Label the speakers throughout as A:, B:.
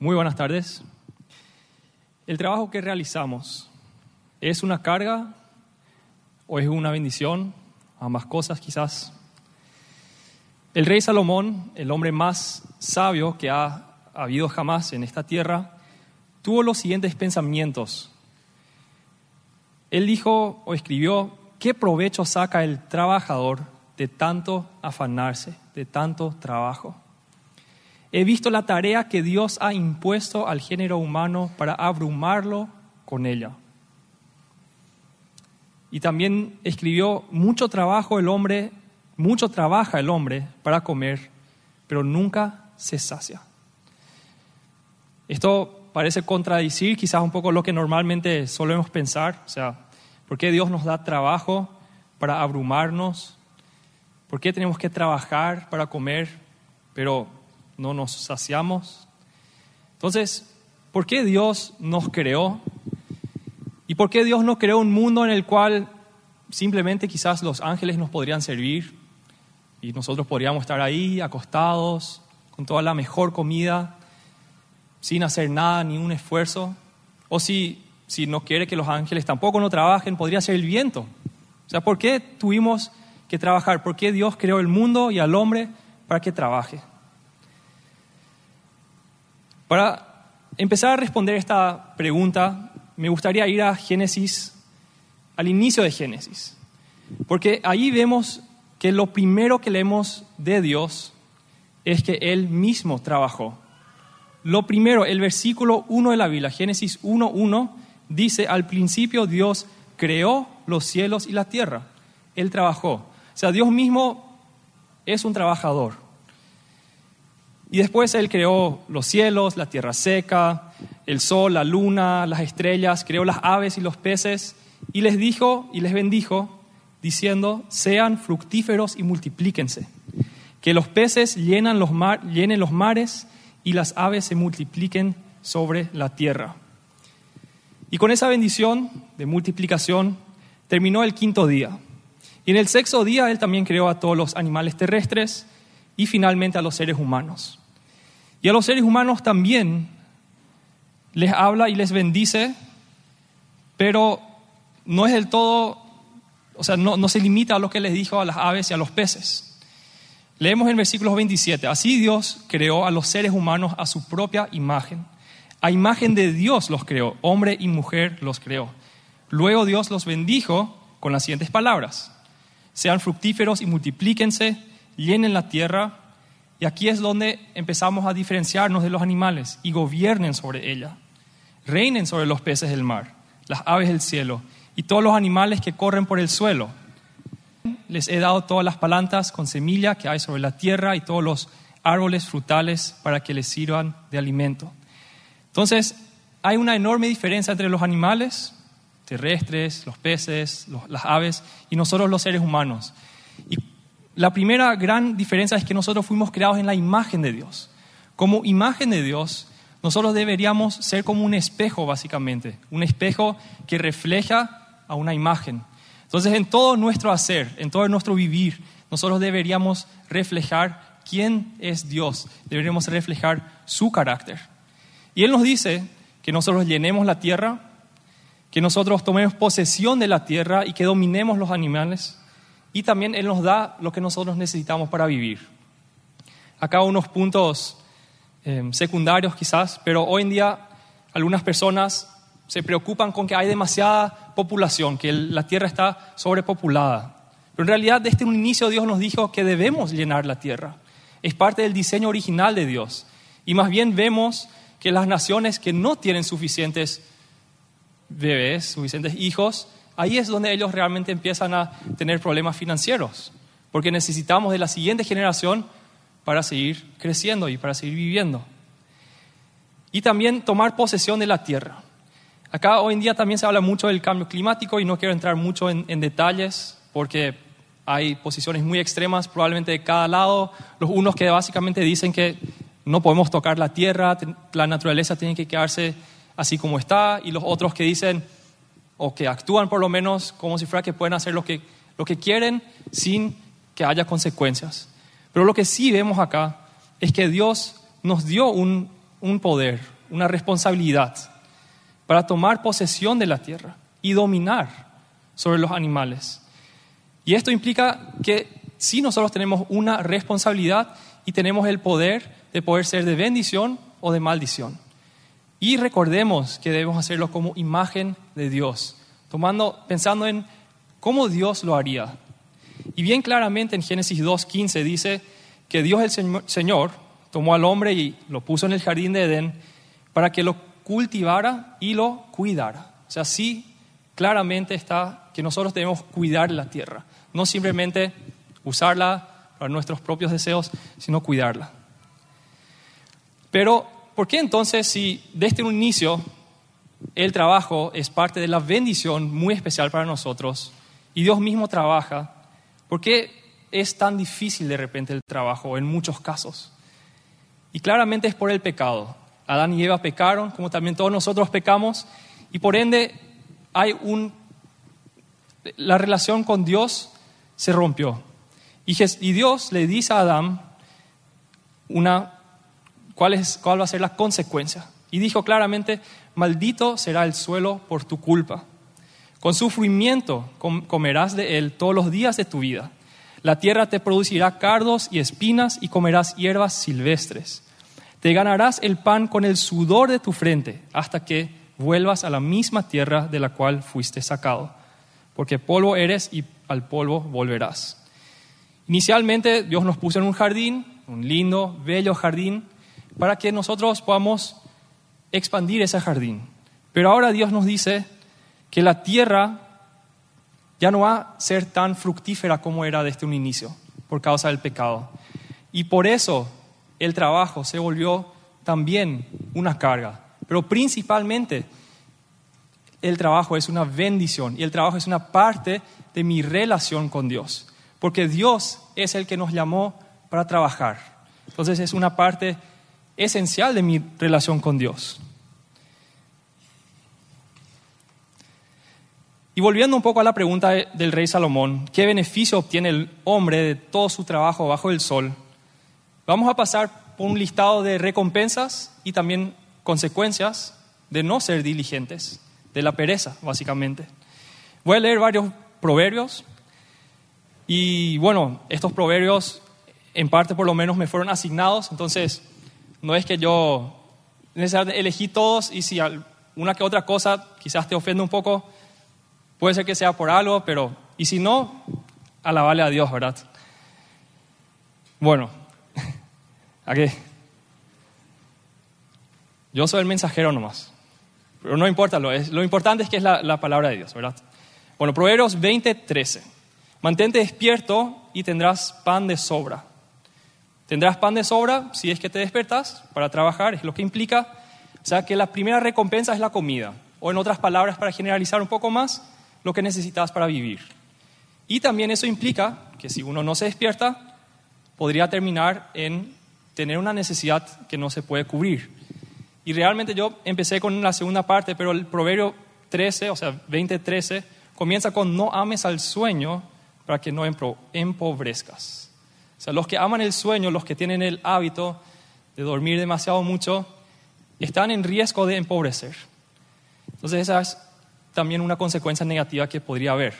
A: Muy buenas tardes. ¿El trabajo que realizamos es una carga o es una bendición? Ambas cosas quizás. El rey Salomón, el hombre más sabio que ha habido jamás en esta tierra, tuvo los siguientes pensamientos. Él dijo o escribió, ¿qué provecho saca el trabajador de tanto afanarse, de tanto trabajo? He visto la tarea que Dios ha impuesto al género humano para abrumarlo con ella. Y también escribió, mucho trabajo el hombre, mucho trabaja el hombre para comer, pero nunca se sacia. Esto parece contradecir quizás un poco lo que normalmente solemos pensar, o sea, ¿por qué Dios nos da trabajo para abrumarnos? ¿Por qué tenemos que trabajar para comer, pero no nos saciamos. Entonces, ¿por qué Dios nos creó? ¿Y por qué Dios no creó un mundo en el cual simplemente quizás los ángeles nos podrían servir y nosotros podríamos estar ahí acostados con toda la mejor comida, sin hacer nada, ni un esfuerzo? O si, si no quiere que los ángeles tampoco no trabajen, podría ser el viento. O sea, ¿por qué tuvimos que trabajar? ¿Por qué Dios creó el mundo y al hombre para que trabaje? Para empezar a responder esta pregunta, me gustaría ir a Génesis, al inicio de Génesis, porque ahí vemos que lo primero que leemos de Dios es que Él mismo trabajó. Lo primero, el versículo 1 de la Biblia, Génesis 1.1, dice, al principio Dios creó los cielos y la tierra. Él trabajó. O sea, Dios mismo es un trabajador. Y después Él creó los cielos, la tierra seca, el sol, la luna, las estrellas, creó las aves y los peces, y les dijo y les bendijo, diciendo, sean fructíferos y multiplíquense, que los peces llenen los, mares y las aves se multipliquen sobre la tierra. Y con esa bendición de multiplicación terminó el quinto día. Y en el sexto día Él también creó a todos los animales terrestres y finalmente a los seres humanos. Y a los seres humanos también les habla y les bendice, pero no es del todo, o sea, no, se limita a lo que les dijo a las aves y a los peces. Leemos en versículos 27, así Dios creó a los seres humanos a su propia imagen. A imagen de Dios los creó, hombre y mujer los creó. Luego Dios los bendijo con las siguientes palabras. Sean fructíferos y multiplíquense, llenen la tierra y aquí es donde empezamos a diferenciarnos de los animales y gobiernen sobre ella. Reinen sobre los peces del mar, las aves del cielo y todos los animales que corren por el suelo. Les he dado todas las plantas con semilla que hay sobre la tierra y todos los árboles frutales para que les sirvan de alimento. Entonces, hay una enorme diferencia entre los animales terrestres, los peces, las aves y nosotros los seres humanos. La primera gran diferencia es que nosotros fuimos creados en la imagen de Dios. Como imagen de Dios, nosotros deberíamos ser como un espejo, básicamente, un espejo que refleja a una imagen. Entonces, en todo nuestro hacer, en todo nuestro vivir, nosotros deberíamos reflejar quién es Dios, deberíamos reflejar su carácter. Y Él nos dice que nosotros llenemos la tierra, que nosotros tomemos posesión de la tierra y que dominemos los animales, y también Él nos da lo que nosotros necesitamos para vivir. Acá unos puntos eh, secundarios quizás, pero hoy en día algunas personas se preocupan con que hay demasiada población, que la tierra está sobrepopulada. Pero en realidad desde un inicio Dios nos dijo que debemos llenar la tierra. Es parte del diseño original de Dios. Y más bien vemos que las naciones que no tienen suficientes bebés, suficientes hijos, ahí es donde ellos realmente empiezan a tener problemas financieros, porque necesitamos de la siguiente generación para seguir creciendo y para seguir viviendo. Y también tomar posesión de la tierra. Acá hoy en día también se habla mucho del cambio climático y no quiero entrar mucho en, detalles porque hay posiciones muy extremas probablemente de cada lado. Los unos que básicamente dicen que no podemos tocar la tierra, la naturaleza tiene que quedarse así como está, y los otros que dicen o que actúan por lo menos como si fuera que pueden hacer lo que, lo que quieren sin que haya consecuencias. Pero lo que sí vemos acá es que Dios nos dio un un poder, una responsabilidad para tomar posesión de la tierra y dominar sobre los animales. Y esto implica que sí nosotros tenemos una responsabilidad y tenemos el poder de poder ser de bendición o de maldición. Y recordemos que debemos hacerlo como imagen de Dios, tomando, pensando en cómo Dios lo haría. Y bien claramente en Génesis 2.15 dice que Dios el Señor tomó al hombre y lo puso en el jardín de Edén para que lo cultivara y lo cuidara. O sea, sí, claramente está que nosotros debemos cuidar la tierra, no simplemente usarla para nuestros propios deseos, sino cuidarla. Pero, ¿por qué entonces si desde un inicio el trabajo es parte de la bendición muy especial para nosotros y Dios mismo trabaja, ¿por qué es tan difícil de repente el trabajo en muchos casos? Y claramente es por el pecado. Adán y Eva pecaron, como también todos nosotros pecamos, y por ende hay un... La relación con Dios se rompió. Y, Dios le dice a Adán una, cuál, es, cuál va a ser la consecuencia. Y dijo claramente, maldito será el suelo por tu culpa. Con sufrimiento comerás de él todos los días de tu vida. La tierra te producirá cardos y espinas y comerás hierbas silvestres. Te ganarás el pan con el sudor de tu frente hasta que vuelvas a la misma tierra de la cual fuiste sacado, porque polvo eres y al polvo volverás. Inicialmente Dios nos puso en un jardín, un lindo, bello jardín, para que nosotros podamos expandir ese jardín. Pero ahora Dios nos dice que la tierra ya no va a ser tan fructífera como era desde un inicio, por causa del pecado. Y por eso el trabajo se volvió también una carga. Pero principalmente el trabajo es una bendición y el trabajo es una parte de mi relación con Dios. Porque Dios es el que nos llamó para trabajar. Entonces es una parte esencial de mi relación con Dios. Y volviendo un poco a la pregunta del rey Salomón, ¿qué beneficio obtiene el hombre de todo su trabajo bajo el sol? Vamos a pasar por un listado de recompensas y también consecuencias de no ser diligentes, de la pereza, básicamente. Voy a leer varios proverbios y bueno, estos proverbios en parte por lo menos me fueron asignados, entonces no es que yo elegí todos y si una que otra cosa quizás te ofende un poco, Puede ser que sea por algo, pero y si no, alabale a Dios, ¿verdad? Bueno, ¿a qué? Yo soy el mensajero nomás. Pero no importa, lo, es, lo importante es que es la, la, palabra de Dios, ¿verdad? Bueno, Proverbios 20, 13. Mantente despierto y tendrás pan de sobra. Tendrás pan de sobra si es que te despertas para trabajar, es lo que implica. O sea que la primera recompensa es la comida. O en otras palabras, para generalizar un poco más, lo que necesitas para vivir. Y también eso implica que si uno no se despierta, podría terminar en tener una necesidad que no se puede cubrir. Y realmente yo empecé con la segunda parte, pero el proverbio 13, o sea, 20:13, comienza con no ames al sueño para que no empobrezcas. O sea, los que aman el sueño, los que tienen el hábito de dormir demasiado mucho, están en riesgo de empobrecer. Entonces esa es también una consecuencia negativa que podría haber.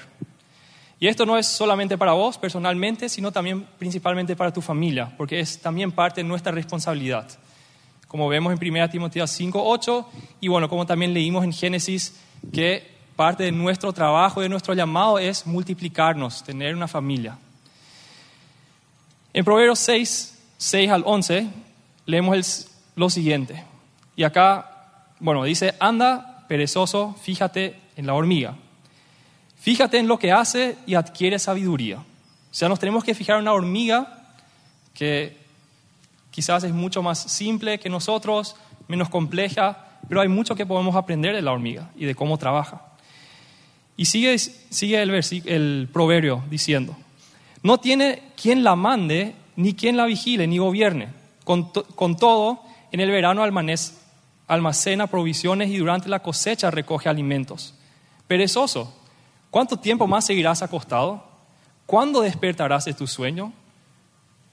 A: Y esto no es solamente para vos personalmente, sino también principalmente para tu familia, porque es también parte de nuestra responsabilidad. Como vemos en 1 Timoteo 5, 8, y bueno, como también leímos en Génesis, que parte de nuestro trabajo, de nuestro llamado es multiplicarnos, tener una familia. En Proverbios 6, 6 al 11, leemos lo siguiente. Y acá, bueno, dice, anda perezoso, fíjate en la hormiga. Fíjate en lo que hace y adquiere sabiduría. O sea, nos tenemos que fijar en una hormiga que quizás es mucho más simple que nosotros, menos compleja, pero hay mucho que podemos aprender de la hormiga y de cómo trabaja. Y sigue, el, el proverbio diciendo, no tiene quien la mande, ni quien la vigile, ni gobierne. Con, con todo, en el verano almacena provisiones y durante la cosecha recoge alimentos. Perezoso, ¿cuánto tiempo más seguirás acostado? ¿Cuándo despertarás de tu sueño?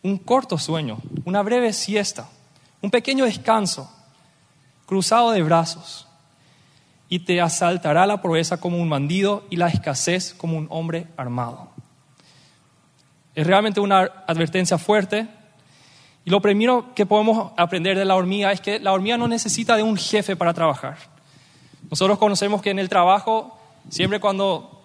A: Un corto sueño, una breve siesta, un pequeño descanso, cruzado de brazos, y te asaltará la pobreza como un bandido y la escasez como un hombre armado. Es realmente una advertencia fuerte. Y lo primero que podemos aprender de la hormiga es que la hormiga no necesita de un jefe para trabajar. Nosotros conocemos que en el trabajo, siempre cuando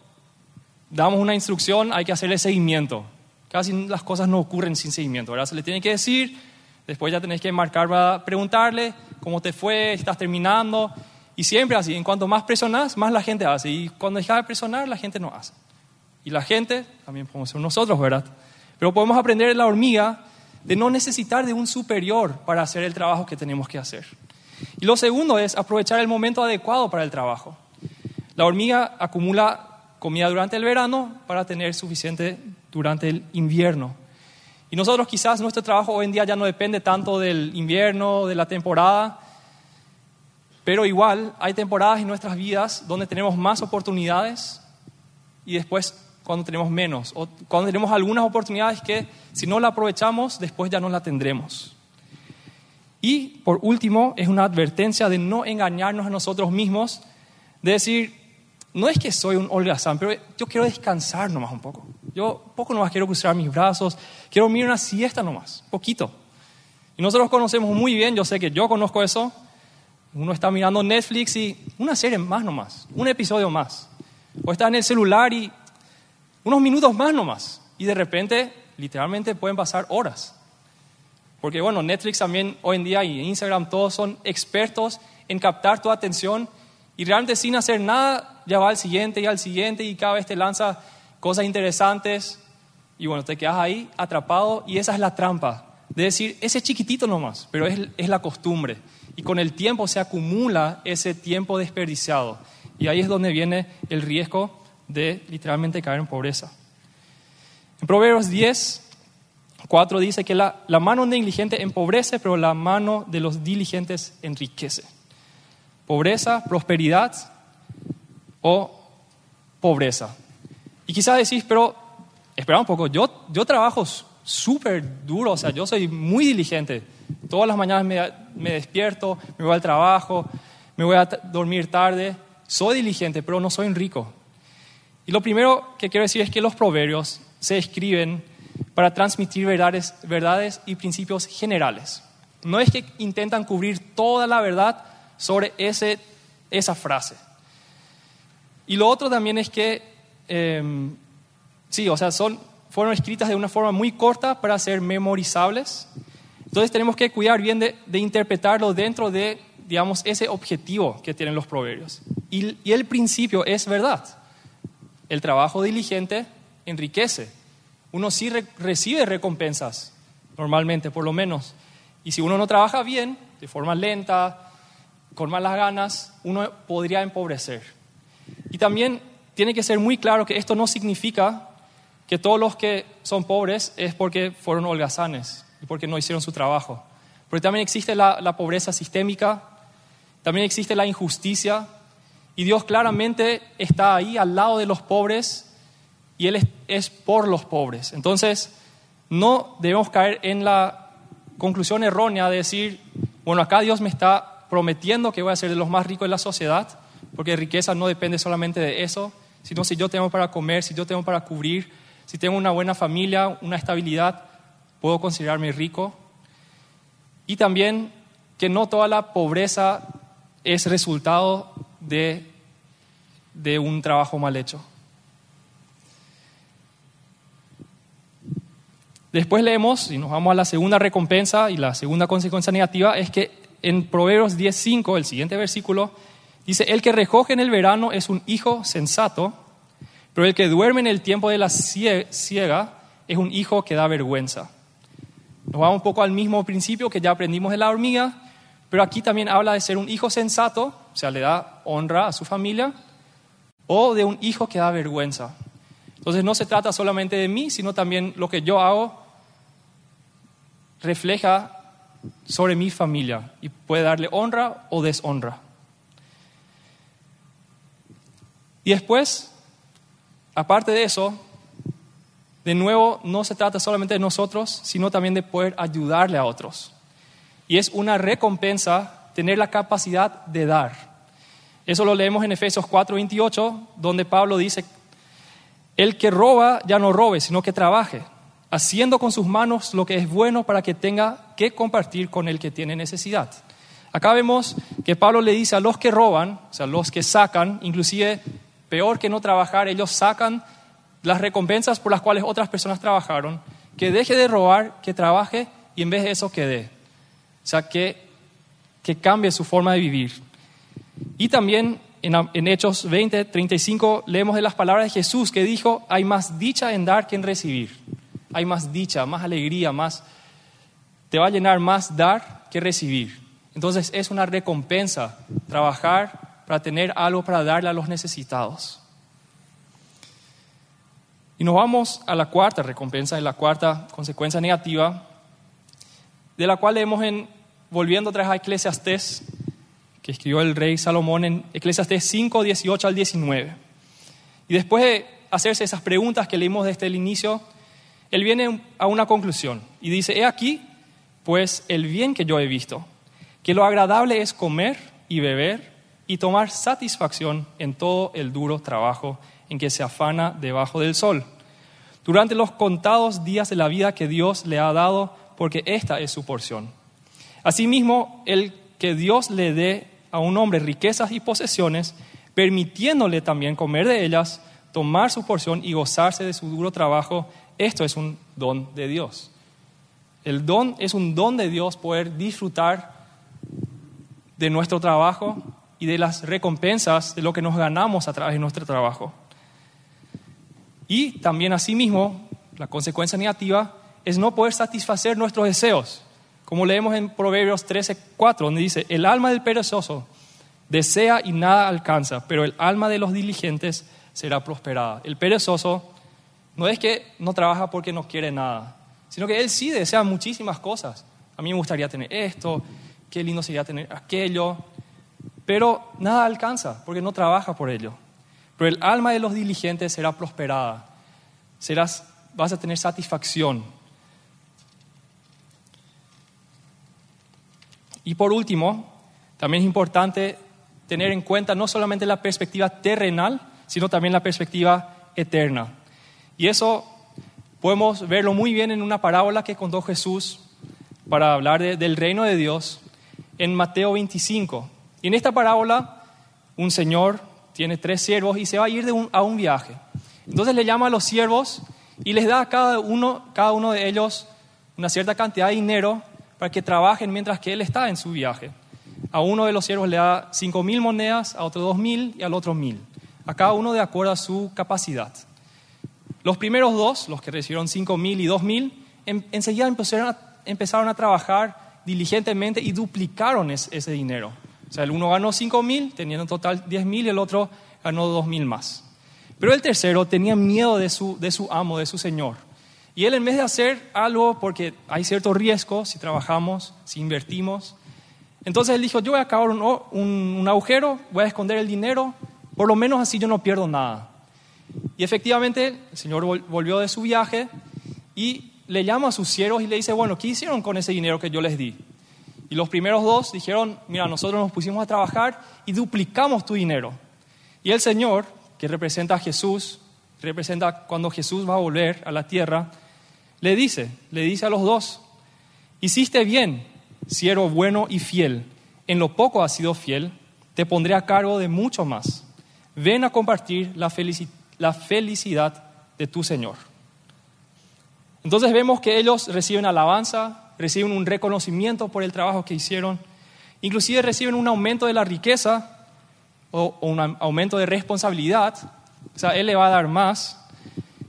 A: damos una instrucción hay que hacerle seguimiento. Casi las cosas no ocurren sin seguimiento, ¿verdad? Se le tiene que decir, después ya tenés que marcar preguntarle cómo te fue, estás terminando. Y siempre así, en cuanto más presionas, más la gente hace. Y cuando deja de presionar, la gente no hace. Y la gente, también podemos ser nosotros, ¿verdad? Pero podemos aprender de la hormiga de no necesitar de un superior para hacer el trabajo que tenemos que hacer. Y lo segundo es aprovechar el momento adecuado para el trabajo. La hormiga acumula comida durante el verano para tener suficiente durante el invierno. Y nosotros quizás nuestro trabajo hoy en día ya no depende tanto del invierno, de la temporada, pero igual hay temporadas en nuestras vidas donde tenemos más oportunidades y después cuando tenemos menos, o cuando tenemos algunas oportunidades que si no la aprovechamos, después ya no la tendremos. Y por último, es una advertencia de no engañarnos a nosotros mismos, de decir, no es que soy un holgazán, pero yo quiero descansar nomás un poco. Yo poco nomás quiero cruzar mis brazos, quiero dormir una siesta nomás, poquito. Y nosotros conocemos muy bien, yo sé que yo conozco eso. Uno está mirando Netflix y una serie más nomás, un episodio más. O está en el celular y unos minutos más nomás. Y de repente, literalmente pueden pasar horas. Porque bueno, Netflix también hoy en día y Instagram todos son expertos en captar tu atención. Y realmente sin hacer nada ya va al siguiente y al siguiente. Y cada vez te lanza cosas interesantes. Y bueno, te quedas ahí atrapado. Y esa es la trampa. De decir, ese chiquitito nomás, pero es, es la costumbre. Y con el tiempo se acumula ese tiempo desperdiciado. Y ahí es donde viene el riesgo de literalmente caer en pobreza. En Proverbios 10, 4 dice que la, la mano negligente empobrece, pero la mano de los diligentes enriquece. Pobreza, prosperidad o pobreza. Y quizás decís, pero espera un poco, yo, yo trabajo súper duro, o sea, yo soy muy diligente. Todas las mañanas me, me, despierto, me voy al trabajo, me voy a dormir tarde. Soy diligente, pero no soy rico. Y lo primero que quiero decir es que los proverbios se escriben para transmitir verdades, verdades y principios generales. No es que intentan cubrir toda la verdad sobre ese, esa frase. Y lo otro también es que, eh, sí, o sea, son, fueron escritas de una forma muy corta para ser memorizables. Entonces tenemos que cuidar bien de, de interpretarlo dentro de, digamos, ese objetivo que tienen los proverbios. Y, y el principio es verdad. El trabajo diligente enriquece. Uno sí re recibe recompensas, normalmente, por lo menos. Y si uno no trabaja bien, de forma lenta, con malas ganas, uno podría empobrecer. Y también tiene que ser muy claro que esto no significa que todos los que son pobres es porque fueron holgazanes y porque no hicieron su trabajo. Porque también existe la pobreza sistémica, también existe la injusticia, y Dios claramente está ahí al lado de los pobres y Él es, por los pobres. Entonces, no debemos caer en la conclusión errónea de decir, bueno, acá Dios me está prometiendo que voy a ser de los más ricos de la sociedad, porque riqueza no depende solamente de eso, sino si yo tengo para comer, si yo tengo para cubrir, si tengo una buena familia, una estabilidad, puedo considerarme rico. Y también que no toda la pobreza es resultado de de un trabajo mal hecho. Después leemos, y nos vamos a la segunda recompensa y la segunda consecuencia negativa, es que en Proverbios 10.5, el siguiente versículo, dice, el que recoge en el verano es un hijo sensato, pero el que duerme en el tiempo de la ciega es un hijo que da vergüenza. Nos vamos un poco al mismo principio que ya aprendimos de la hormiga, pero aquí también habla de ser un hijo sensato, o sea, le da honra a su familia, o de un hijo que da vergüenza. Entonces no se trata solamente de mí, sino también lo que yo hago refleja sobre mi familia y puede darle honra o deshonra. Y después, aparte de eso, de nuevo, no se trata solamente de nosotros, sino también de poder ayudarle a otros. Y es una recompensa tener la capacidad de dar. Eso lo leemos en Efesios 4:28, donde Pablo dice, el que roba ya no robe, sino que trabaje, haciendo con sus manos lo que es bueno para que tenga que compartir con el que tiene necesidad. Acá vemos que Pablo le dice a los que roban, o sea, los que sacan, inclusive peor que no trabajar, ellos sacan las recompensas por las cuales otras personas trabajaron, que deje de robar, que trabaje y en vez de eso que dé. O sea, que, que cambie su forma de vivir. Y también en, Hechos 20, 35 leemos de las palabras de Jesús que dijo, hay más dicha en dar que en recibir. Hay más dicha, más alegría, más... Te va a llenar más dar que recibir. Entonces es una recompensa trabajar para tener algo para darle a los necesitados. Y nos vamos a la cuarta recompensa, y la cuarta consecuencia negativa, de la cual leemos en, volviendo atrás a Eclesiastés, que escribió el rey Salomón en Eclesiastés 5, 18 al 19. Y después de hacerse esas preguntas que leímos desde el inicio, él viene a una conclusión y dice, he aquí, pues, el bien que yo he visto, que lo agradable es comer y beber y tomar satisfacción en todo el duro trabajo en que se afana debajo del sol, durante los contados días de la vida que Dios le ha dado, porque esta es su porción. Asimismo, el que Dios le dé a un hombre riquezas y posesiones, permitiéndole también comer de ellas, tomar su porción y gozarse de su duro trabajo, esto es un don de Dios. El don es un don de Dios poder disfrutar de nuestro trabajo y de las recompensas de lo que nos ganamos a través de nuestro trabajo. Y también asimismo, la consecuencia negativa es no poder satisfacer nuestros deseos. Como leemos en Proverbios 13, 4, donde dice, el alma del perezoso desea y nada alcanza, pero el alma de los diligentes será prosperada. El perezoso no es que no trabaja porque no quiere nada, sino que él sí desea muchísimas cosas. A mí me gustaría tener esto, qué lindo sería tener aquello, pero nada alcanza porque no trabaja por ello. Pero el alma de los diligentes será prosperada, serás, vas a tener satisfacción. Y por último, también es importante tener en cuenta no solamente la perspectiva terrenal, sino también la perspectiva eterna. Y eso podemos verlo muy bien en una parábola que contó Jesús para hablar del reino de Dios en Mateo 25. Y en esta parábola, un señor tiene tres siervos y se va a ir a un viaje. Entonces le llama a los siervos y les da a cada uno, cada uno de ellos una cierta cantidad de dinero para que trabajen mientras que él está en su viaje. A uno de los siervos le da cinco mil monedas, a otro dos mil y al otro mil. A cada uno de acuerdo a su capacidad. Los primeros dos, los que recibieron cinco mil y dos mil, enseguida empezaron a, empezaron a, trabajar diligentemente y duplicaron ese dinero. O sea, el uno ganó cinco mil, teniendo en total diez mil, y el otro ganó dos mil más. Pero el tercero tenía miedo de su amo, de su señor. Y él en vez de hacer algo, porque hay cierto riesgo si trabajamos, si invertimos, entonces él dijo, yo voy a acabar un, un, agujero, voy a esconder el dinero, por lo menos así yo no pierdo nada. Y efectivamente el Señor volvió de su viaje y le llama a sus siervos y le dice, bueno, ¿qué hicieron con ese dinero que yo les di? Y los primeros dos dijeron, mira, nosotros nos pusimos a trabajar y duplicamos tu dinero. Y el Señor, que representa a Jesús, representa cuando Jesús va a volver a la tierra, le dice, le dice a los dos, hiciste bien, siervo bueno y fiel, en lo poco has sido fiel, te pondré a cargo de mucho más. Ven a compartir la, la felicidad de tu Señor. Entonces vemos que ellos reciben alabanza, reciben un reconocimiento por el trabajo que hicieron, inclusive reciben un aumento de la riqueza o, un aumento de responsabilidad, o sea, Él le va a dar más,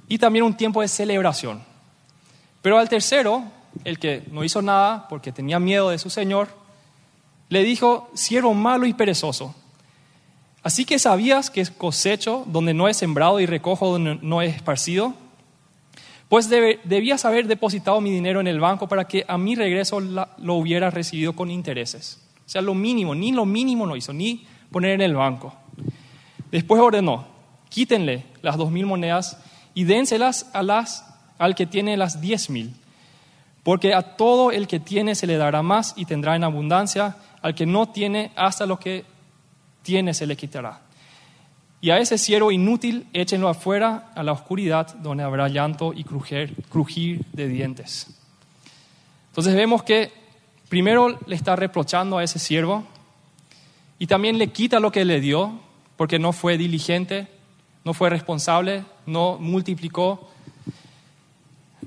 A: y también un tiempo de celebración. Pero al tercero, el que no hizo nada porque tenía miedo de su Señor, le dijo, siervo malo y perezoso, así que sabías que cosecho donde no es sembrado y recojo donde no es esparcido, pues debías haber depositado mi dinero en el banco para que a mi regreso lo hubiera recibido con intereses. O sea, lo mínimo, ni lo mínimo no hizo, ni poner en el banco. Después ordenó, quítenle las dos mil monedas y dénselas a las, al que tiene las diez mil. Porque a todo el que tiene se le dará más y tendrá en abundancia. al que no tiene, hasta lo que tiene se le quitará. Y a ese siervo inútil échenlo afuera a la oscuridad, donde habrá llanto y crujir, crujir de dientes. Entonces vemos que primero le está reprochando a ese siervo y también le quita lo que le dio, porque no fue diligente, no fue responsable, no multiplicó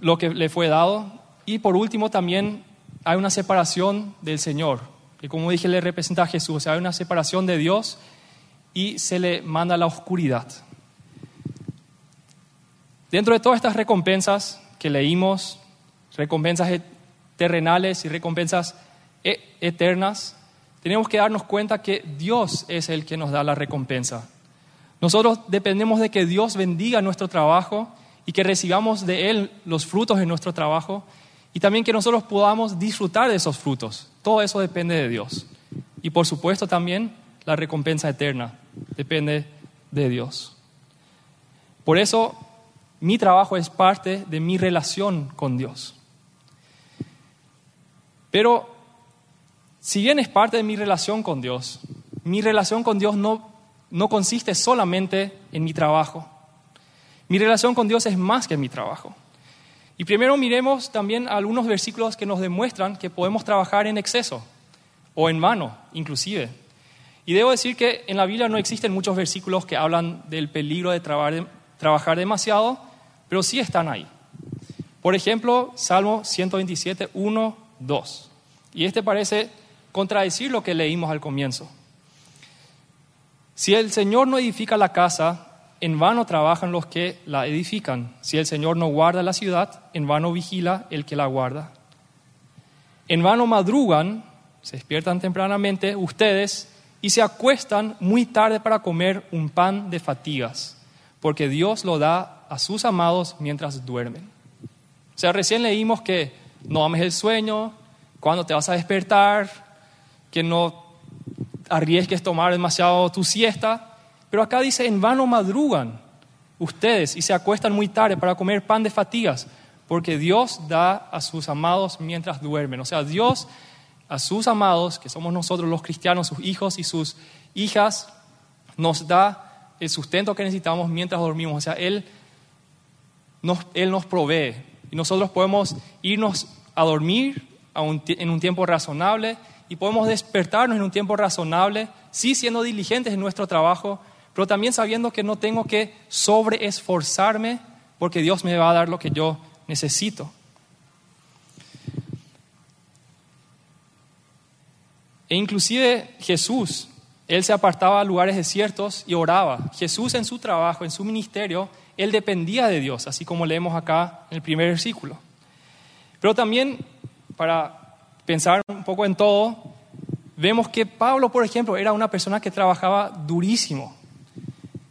A: lo que le fue dado. Y por último también hay una separación del Señor, que como dije le representa a Jesús, o sea, hay una separación de Dios y se le manda la oscuridad. Dentro de todas estas recompensas que leímos, recompensas terrenales y recompensas e-, eternas, tenemos que darnos cuenta que Dios es el que nos da la recompensa. Nosotros dependemos de que Dios bendiga nuestro trabajo y que recibamos de Él los frutos de nuestro trabajo y también que nosotros podamos disfrutar de esos frutos. Todo eso depende de Dios. Y por supuesto también la recompensa eterna depende de Dios. Por eso mi trabajo es parte de mi relación con Dios. Pero si bien es parte de mi relación con Dios, mi relación con Dios no, no consiste solamente en mi trabajo. Mi relación con Dios es más que mi trabajo. Y primero miremos también algunos versículos que nos demuestran que podemos trabajar en exceso o en vano, inclusive. Y debo decir que en la Biblia no existen muchos versículos que hablan del peligro de trabajar demasiado, pero sí están ahí. Por ejemplo, Salmo 127, 1, 2. Y este parece contradecir lo que leímos al comienzo. Si el Señor no edifica la casa, en vano trabajan los que la edifican. Si el Señor no guarda la ciudad, en vano vigila el que la guarda. En vano madrugan, se despiertan tempranamente ustedes y se acuestan muy tarde para comer un pan de fatigas, porque Dios lo da a sus amados mientras duermen. O sea, recién leímos que no ames el sueño, cuando te vas a despertar, que no arriesgues tomar demasiado tu siesta, pero acá dice, en vano madrugan ustedes y se acuestan muy tarde para comer pan de fatigas, porque Dios da a sus amados mientras duermen. O sea, Dios a sus amados, que somos nosotros los cristianos, sus hijos y sus hijas, nos da el sustento que necesitamos mientras dormimos. O sea, Él nos, él nos provee y nosotros podemos irnos a dormir en un tiempo razonable y podemos despertarnos en un tiempo razonable, sí siendo diligentes en nuestro trabajo, pero también sabiendo que no tengo que sobreesforzarme porque Dios me va a dar lo que yo necesito. E inclusive Jesús, él se apartaba a lugares desiertos y oraba. Jesús en su trabajo, en su ministerio, él dependía de Dios, así como leemos acá en el primer versículo. Pero también, para pensar un poco en todo, vemos que Pablo, por ejemplo, era una persona que trabajaba durísimo.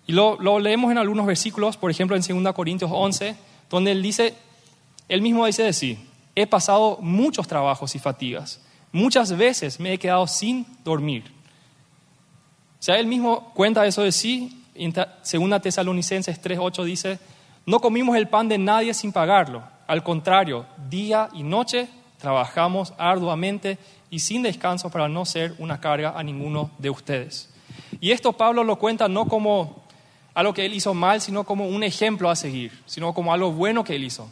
A: Y lo, leemos en algunos versículos, por ejemplo en 2 Corintios 11, donde él dice, él mismo dice de sí, he pasado muchos trabajos y fatigas, muchas veces me he quedado sin dormir. O sea, él mismo cuenta eso de sí, en 2 Tesalonicenses 3.8 dice, no comimos el pan de nadie sin pagarlo, al contrario, día y noche trabajamos arduamente y sin descanso para no ser una carga a ninguno de ustedes. Y esto Pablo lo cuenta no como algo que él hizo mal, sino como un ejemplo a seguir, sino como algo bueno que él hizo.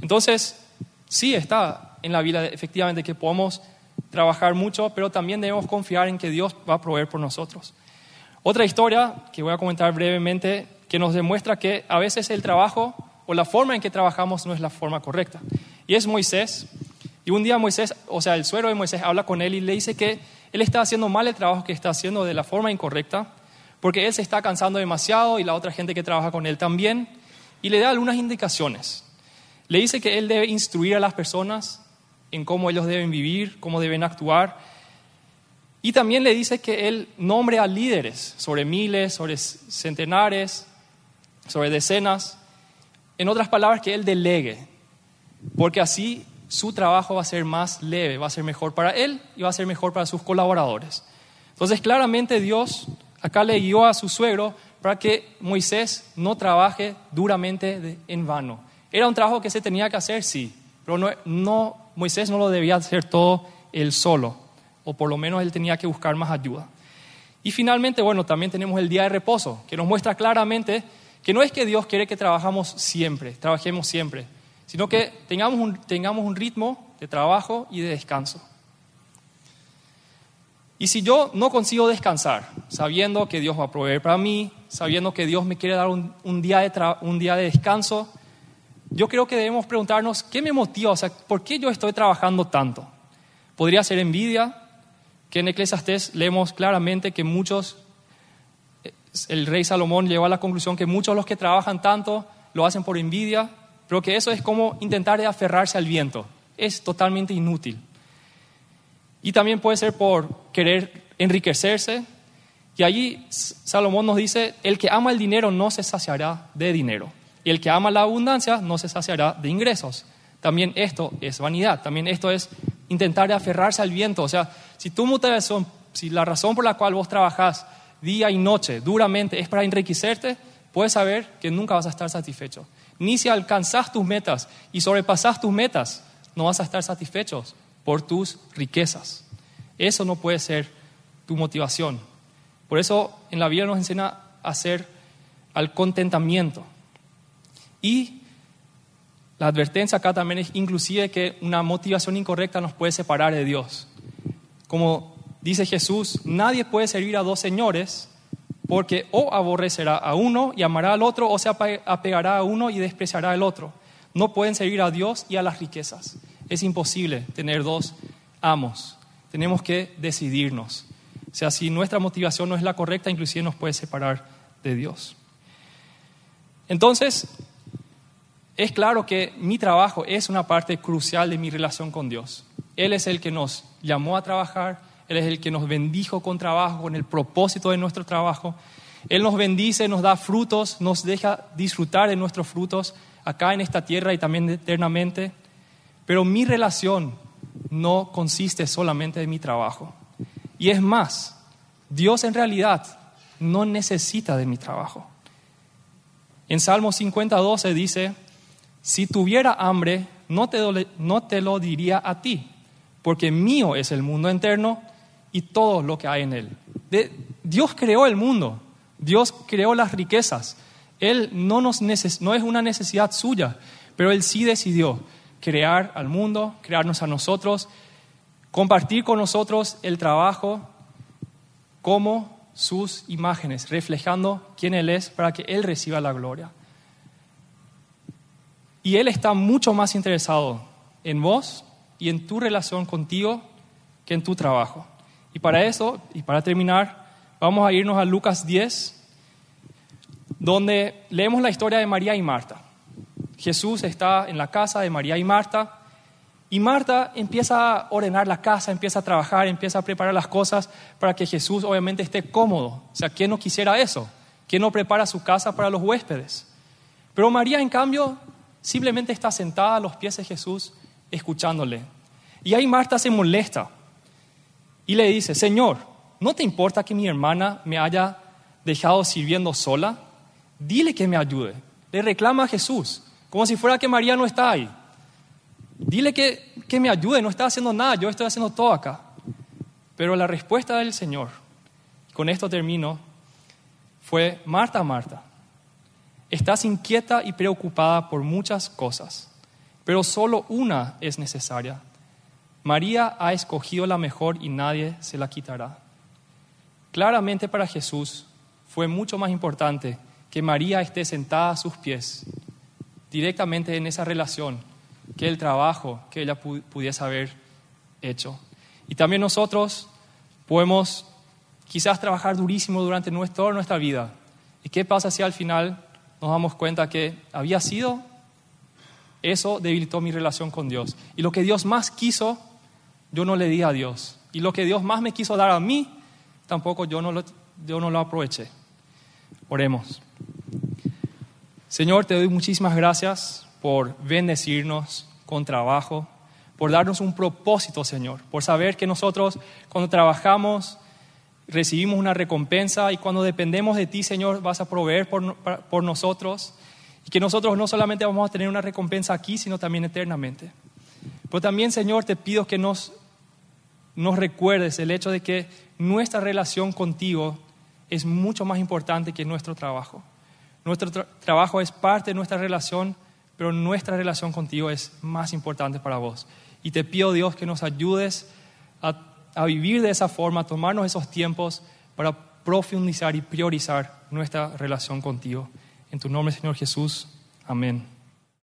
A: Entonces, sí está en la vida efectivamente que podemos trabajar mucho, pero también debemos confiar en que Dios va a proveer por nosotros. Otra historia que voy a comentar brevemente que nos demuestra que a veces el trabajo o la forma en que trabajamos no es la forma correcta. Y es Moisés. Y un día Moisés, o sea, el suero de Moisés habla con él y le dice que él está haciendo mal el trabajo que está haciendo de la forma incorrecta porque él se está cansando demasiado y la otra gente que trabaja con él también, y le da algunas indicaciones. Le dice que él debe instruir a las personas en cómo ellos deben vivir, cómo deben actuar, y también le dice que él nombre a líderes sobre miles, sobre centenares, sobre decenas, en otras palabras, que él delegue, porque así su trabajo va a ser más leve, va a ser mejor para él y va a ser mejor para sus colaboradores. Entonces, claramente Dios acá le guió a su suegro para que Moisés no trabaje duramente en vano. Era un trabajo que se tenía que hacer, sí, pero no, Moisés no lo debía hacer todo él solo. o por lo menos él tenía que buscar más ayuda. Y finalmente, bueno, también tenemos el día de reposo, que nos muestra claramente que no es que Dios quiere que trabajamos siempre, trabajemos siempre, sino que tengamos un, tengamos un ritmo de trabajo y de descanso. Y si yo no consigo descansar, sabiendo que Dios va a proveer para mí, sabiendo que Dios me quiere dar un, día, de un día de descanso, yo creo que debemos preguntarnos, ¿qué me motiva? O sea, ¿por qué yo estoy trabajando tanto? Podría ser envidia, que en Eclesiastés leemos claramente que muchos, el rey Salomón llegó a la conclusión que muchos de los que trabajan tanto lo hacen por envidia, pero que eso es como intentar aferrarse al viento. Es totalmente inútil. Y también puede ser por querer enriquecerse. Y allí Salomón nos dice, el que ama el dinero no se saciará de dinero. Y el que ama la abundancia no se saciará de ingresos. También esto es vanidad, también esto es intentar aferrarse al viento. O sea, si tu motivación, si la razón por la cual vos trabajás día y noche duramente es para enriquecerte, puedes saber que nunca vas a estar satisfecho. Ni si alcanzás tus metas y sobrepasás tus metas, no vas a estar satisfechos por tus riquezas. Eso no puede ser tu motivación. Por eso en la Biblia nos enseña a hacer al contentamiento. Y la advertencia acá también es inclusive que una motivación incorrecta nos puede separar de Dios. Como dice Jesús, nadie puede servir a dos señores porque o aborrecerá a uno y amará al otro o se apegará a uno y despreciará al otro. No pueden servir a Dios y a las riquezas. Es imposible tener dos amos. Tenemos que decidirnos. O sea, si nuestra motivación no es la correcta, inclusive nos puede separar de Dios. Entonces, es claro que mi trabajo es una parte crucial de mi relación con Dios. Él es el que nos llamó a trabajar, Él es el que nos bendijo con trabajo, con el propósito de nuestro trabajo. Él nos bendice, nos da frutos, nos deja disfrutar de nuestros frutos acá en esta tierra y también eternamente. Pero mi relación no consiste solamente de mi trabajo. Y es más, Dios en realidad no necesita de mi trabajo. En Salmo 50, 12 dice, si tuviera hambre, no te, no te lo diría a ti, porque mío es el mundo interno y todo lo que hay en él. Dios creó el mundo, Dios creó las riquezas. Él no, no es una necesidad suya, pero Él sí decidió crear al mundo, crearnos a nosotros, compartir con nosotros el trabajo como sus imágenes, reflejando quién Él es para que Él reciba la gloria. Y Él está mucho más interesado en vos y en tu relación contigo que en tu trabajo. Y para eso, y para terminar, vamos a irnos a Lucas 10, donde leemos la historia de María y Marta. Jesús está en la casa de María y Marta y Marta empieza a ordenar la casa, empieza a trabajar, empieza a preparar las cosas para que Jesús obviamente esté cómodo. O sea, ¿quién no quisiera eso? ¿Quién no prepara su casa para los huéspedes? Pero María, en cambio, simplemente está sentada a los pies de Jesús escuchándole. Y ahí Marta se molesta y le dice, Señor, ¿no te importa que mi hermana me haya dejado sirviendo sola? Dile que me ayude. Le reclama a Jesús. Como si fuera que María no está ahí. Dile que, que me ayude, no está haciendo nada, yo estoy haciendo todo acá. Pero la respuesta del Señor, con esto termino, fue, Marta, Marta, estás inquieta y preocupada por muchas cosas, pero solo una es necesaria. María ha escogido la mejor y nadie se la quitará. Claramente para Jesús fue mucho más importante que María esté sentada a sus pies directamente en esa relación que el trabajo que ella pudiese haber hecho. Y también nosotros podemos quizás trabajar durísimo durante toda nuestra vida. ¿Y qué pasa si al final nos damos cuenta que había sido? Eso debilitó mi relación con Dios. Y lo que Dios más quiso, yo no le di a Dios. Y lo que Dios más me quiso dar a mí, tampoco yo no lo, yo no lo aproveché. Oremos. Señor, te doy muchísimas gracias por bendecirnos con trabajo, por darnos un propósito, Señor, por saber que nosotros cuando trabajamos recibimos una recompensa y cuando dependemos de ti, Señor, vas a proveer por, por nosotros y que nosotros no solamente vamos a tener una recompensa aquí, sino también eternamente. Pero también, Señor, te pido que nos, nos recuerdes el hecho de que nuestra relación contigo es mucho más importante que nuestro trabajo. Nuestro tra- trabajo es parte de nuestra relación, pero nuestra relación contigo es más importante para vos. Y te pido, Dios, que nos ayudes a, a vivir de esa forma, a tomarnos esos tiempos para profundizar y priorizar nuestra relación contigo. En tu nombre, Señor Jesús. Amén.